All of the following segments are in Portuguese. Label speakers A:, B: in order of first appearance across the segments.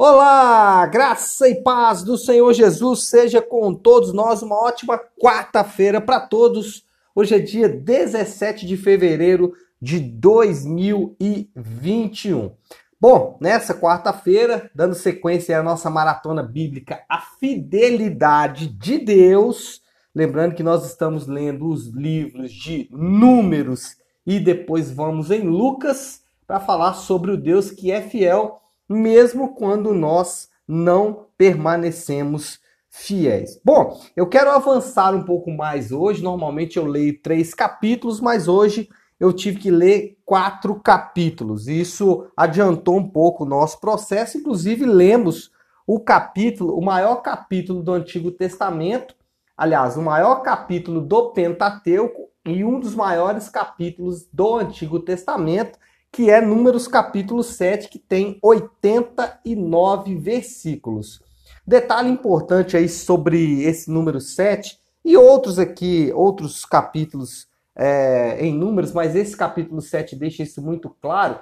A: Olá, graça e paz do Senhor Jesus seja com todos nós. Uma ótima quarta-feira para todos. Hoje é dia 17 de fevereiro de 2021. Bom, nessa quarta-feira, dando sequência à nossa maratona bíblica, a fidelidade de Deus. Lembrando que nós estamos lendo os livros de Números e depois vamos em Lucas para falar sobre o Deus que é fiel mesmo quando nós não permanecemos fiéis. Bom, eu quero avançar um pouco mais hoje. Normalmente eu leio três capítulos, mas hoje eu tive que ler quatro capítulos. Isso adiantou um pouco o nosso processo. Inclusive, lemos o capítulo, o maior capítulo do Antigo Testamento, aliás, o maior capítulo do Pentateuco e um dos maiores capítulos do Antigo Testamento, que é Números capítulo 7, que tem 89 versículos. Detalhe importante aí sobre esse número 7 e outros aqui, outros capítulos é, em números, mas esse capítulo 7 deixa isso muito claro,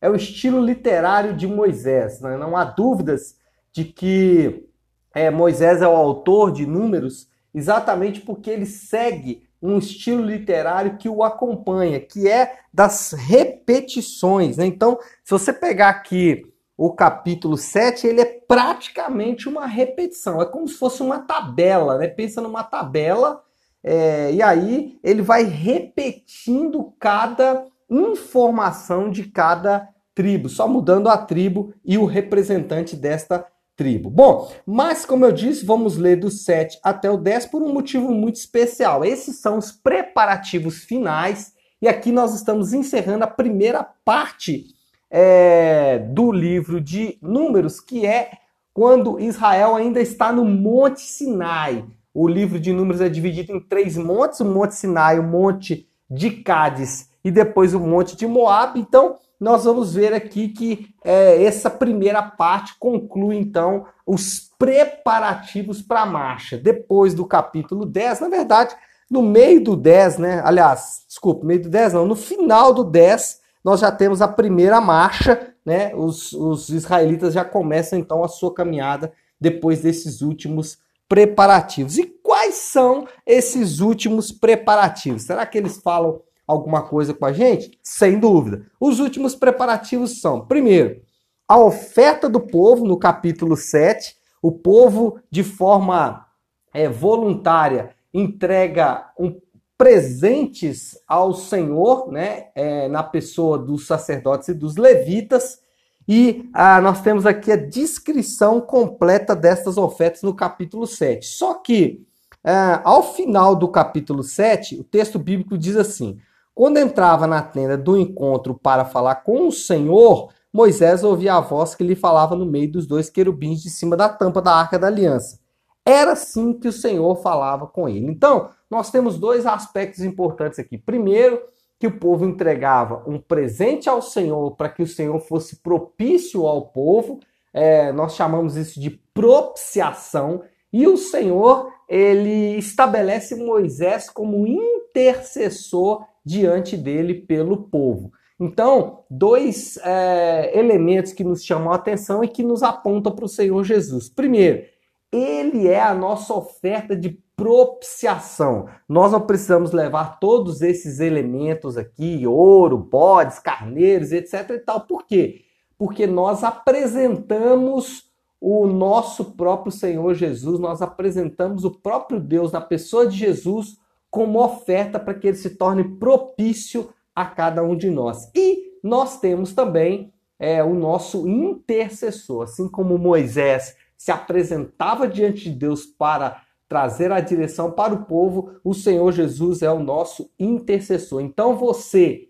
A: é o estilo literário de Moisés. Né? Não há dúvidas de que é, Moisés é o autor de números exatamente porque ele segue um estilo literário que o acompanha, que é das repetições. Né? Então, se você pegar aqui o capítulo 7, ele é praticamente uma repetição, é como se fosse uma tabela, né? Pensa numa tabela, é, e aí ele vai repetindo cada informação de cada tribo, só mudando a tribo e o representante desta tribo. Bom, mas como eu disse, vamos ler do 7 até o 10 por um motivo muito especial. Esses são os preparativos finais e aqui nós estamos encerrando a primeira parte é, do livro de Números, que é quando Israel ainda está no Monte Sinai. O livro de Números é dividido em três montes: o Monte Sinai, o Monte de Cádiz e depois o Monte de Moab. Então, nós vamos ver aqui que é, essa primeira parte conclui então os preparativos para a marcha. Depois do capítulo 10, na verdade, no meio do 10, né? Aliás, desculpa, meio do 10 não, no final do 10, nós já temos a primeira marcha, né? Os, os israelitas já começam então a sua caminhada depois desses últimos preparativos. E quais são esses últimos preparativos? Será que eles falam alguma coisa com a gente? Sem dúvida. Os últimos preparativos são, primeiro, a oferta do povo, no capítulo 7. O povo, de forma é, voluntária, entrega um, presentes ao Senhor, né, é, na pessoa dos sacerdotes e dos levitas. E ah, nós temos aqui a descrição completa destas ofertas no capítulo 7. Só que, ah, ao final do capítulo 7, o texto bíblico diz assim: quando entrava na tenda do encontro para falar com o Senhor, Moisés ouvia a voz que lhe falava no meio dos dois querubins de cima da tampa da arca da aliança. Era assim que o Senhor falava com ele. Então, nós temos dois aspectos importantes aqui. Primeiro, que o povo entregava um presente ao Senhor para que o Senhor fosse propício ao povo. É, nós chamamos isso de propiciação. E o Senhor, ele estabelece Moisés como intercessor diante dele pelo povo. Então, dois é, elementos que nos chamam a atenção e que nos apontam para o Senhor Jesus. Primeiro, ele é a nossa oferta de propiciação. Nós não precisamos levar todos esses elementos aqui, ouro, bodes, carneiros, etc e tal. Por quê? Porque nós apresentamos o nosso próprio Senhor Jesus, nós apresentamos o próprio Deus na pessoa de Jesus como oferta para que ele se torne propício a cada um de nós. E nós temos também é, o nosso intercessor, assim como Moisés se apresentava diante de Deus para trazer a direção para o povo, o Senhor Jesus é o nosso intercessor. Então você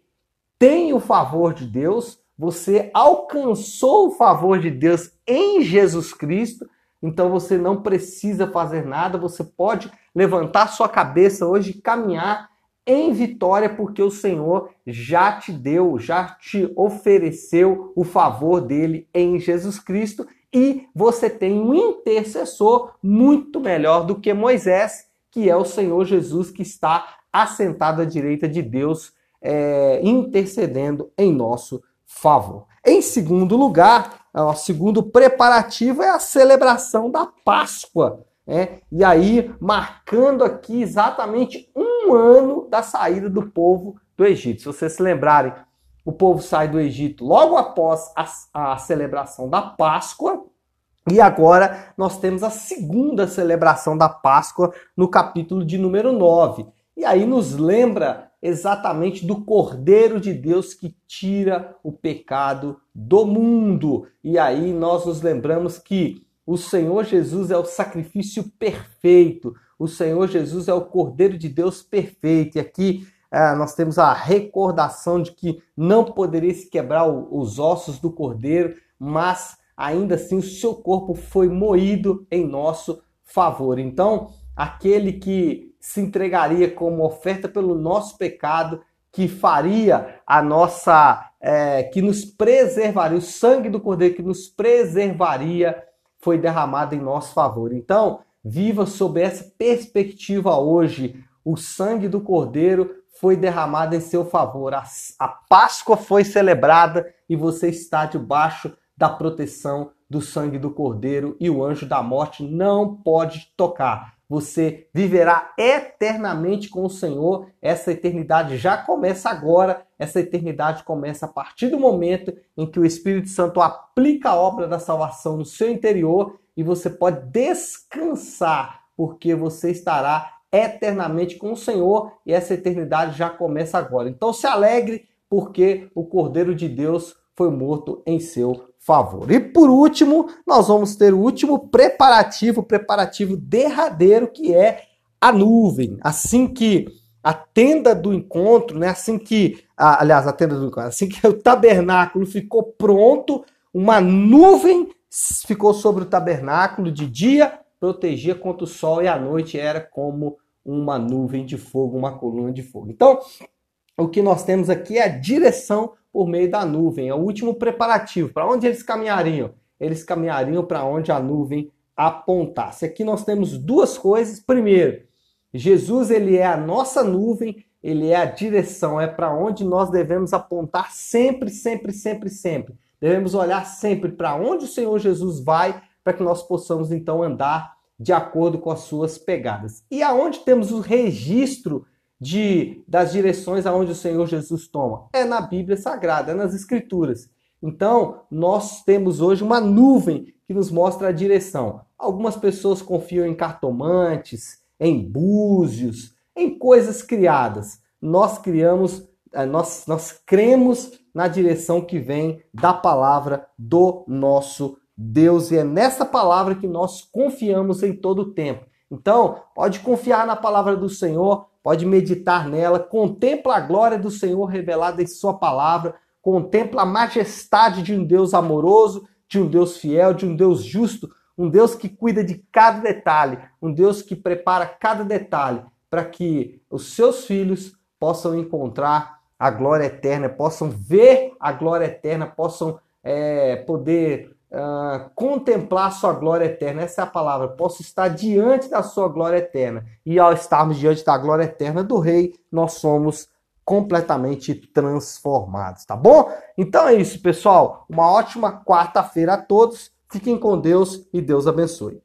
A: tem o favor de Deus, você alcançou o favor de Deus em Jesus Cristo então você não precisa fazer nada, você pode levantar sua cabeça hoje e caminhar em vitória, porque o Senhor já te deu, já te ofereceu o favor dele em Jesus Cristo e você tem um intercessor muito melhor do que Moisés, que é o Senhor Jesus que está assentado à direita de Deus, é, intercedendo em nosso favor. Em segundo lugar, o segundo preparativo é a celebração da Páscoa. É, e aí, marcando aqui exatamente um ano da saída do povo do Egito. Se vocês se lembrarem, o povo sai do Egito logo após a, a celebração da Páscoa. E agora nós temos a segunda celebração da Páscoa no capítulo de número 9. E aí nos lembra exatamente do Cordeiro de Deus que tira o pecado do mundo. E aí nós nos lembramos que o Senhor Jesus é o sacrifício perfeito. O Senhor Jesus é o Cordeiro de Deus perfeito. E aqui é, nós temos a recordação de que não poderia se quebrar os ossos do cordeiro, mas ainda assim o seu corpo foi moído em nosso favor. Então, aquele que se entregaria como oferta pelo nosso pecado, que faria a nossa, é, que nos preservaria, o sangue do cordeiro que nos preservaria, foi derramado em nosso favor. Então, viva sob essa perspectiva hoje. O sangue do cordeiro foi derramada em seu favor. A, a Páscoa foi celebrada e você está debaixo da proteção do sangue do Cordeiro e o anjo da morte não pode tocar. Você viverá eternamente com o Senhor. Essa eternidade já começa agora. Essa eternidade começa a partir do momento em que o Espírito Santo aplica a obra da salvação no seu interior e você pode descansar, porque você estará eternamente com o Senhor e essa eternidade já começa agora. Então se alegre porque o Cordeiro de Deus foi morto em seu favor. E por último, nós vamos ter o último preparativo, preparativo derradeiro, que é a nuvem. Assim que a tenda do encontro, né? Assim que, aliás, a tenda do encontro, assim que o tabernáculo ficou pronto, uma nuvem ficou sobre o tabernáculo de dia protegia contra o sol e à noite era como uma nuvem de fogo, uma coluna de fogo. Então, o que nós temos aqui é a direção por meio da nuvem, é o último preparativo. Para onde eles caminhariam? Eles caminhariam para onde a nuvem apontasse. Aqui nós temos duas coisas. Primeiro, Jesus ele é a nossa nuvem, ele é a direção, é para onde nós devemos apontar sempre, sempre, sempre, sempre. Devemos olhar sempre para onde o Senhor Jesus vai para que nós possamos então andar de acordo com as suas pegadas. E aonde temos o registro de das direções aonde o Senhor Jesus toma? É na Bíblia Sagrada, é nas Escrituras. Então, nós temos hoje uma nuvem que nos mostra a direção. Algumas pessoas confiam em cartomantes, em búzios, em coisas criadas. Nós criamos, eh, nós, nós cremos na direção que vem da palavra do nosso Deus, e é nessa palavra que nós confiamos em todo o tempo. Então, pode confiar na palavra do Senhor, pode meditar nela, contempla a glória do Senhor revelada em Sua palavra, contempla a majestade de um Deus amoroso, de um Deus fiel, de um Deus justo, um Deus que cuida de cada detalhe, um Deus que prepara cada detalhe para que os seus filhos possam encontrar a glória eterna, possam ver a glória eterna, possam é, poder uh, contemplar sua glória eterna. Essa é a palavra. Posso estar diante da sua glória eterna. E ao estarmos diante da glória eterna do Rei, nós somos completamente transformados, tá bom? Então é isso, pessoal. Uma ótima quarta-feira a todos. Fiquem com Deus e Deus abençoe.